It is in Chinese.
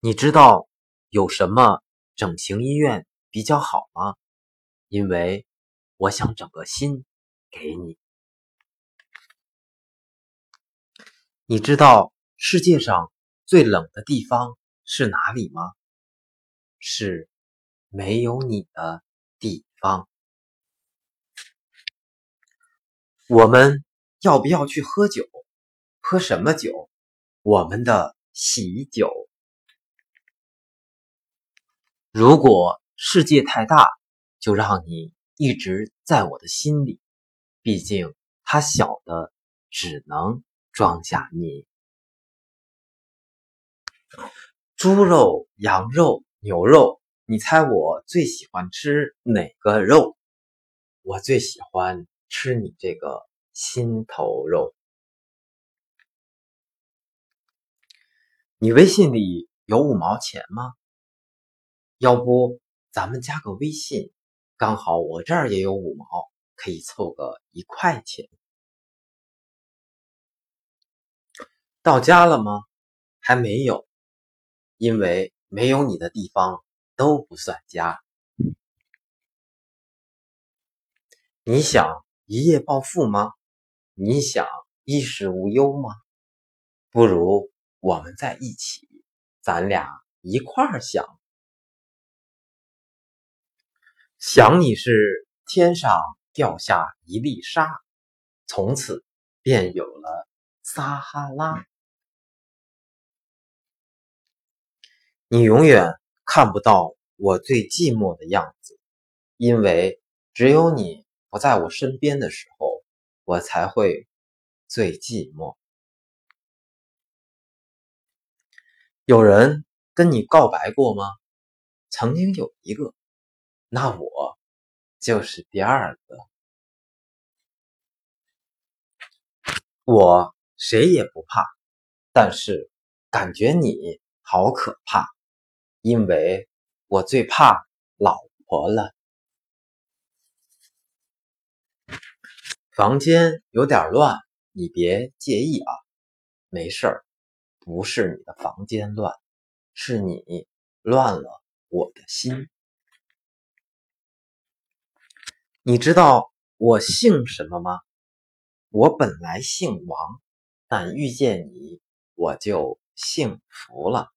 你知道有什么整形医院比较好吗？因为我想整个心给你。你知道世界上最冷的地方是哪里吗？是没有你的地方。我们要不要去喝酒？喝什么酒？我们的喜酒。如果世界太大，就让你一直在我的心里。毕竟它小的只能装下你。猪肉、羊肉、牛肉，你猜我最喜欢吃哪个肉？我最喜欢吃你这个心头肉。你微信里有五毛钱吗？要不咱们加个微信，刚好我这儿也有五毛，可以凑个一块钱。到家了吗？还没有，因为没有你的地方都不算家。你想一夜暴富吗？你想衣食无忧吗？不如我们在一起，咱俩一块儿想。想你是天上掉下一粒沙，从此便有了撒哈拉。你永远看不到我最寂寞的样子，因为只有你不在我身边的时候，我才会最寂寞。有人跟你告白过吗？曾经有一个。那我就是第二个，我谁也不怕，但是感觉你好可怕，因为我最怕老婆了。房间有点乱，你别介意啊，没事儿，不是你的房间乱，是你乱了我的心。你知道我姓什么吗？我本来姓王，但遇见你，我就幸福了。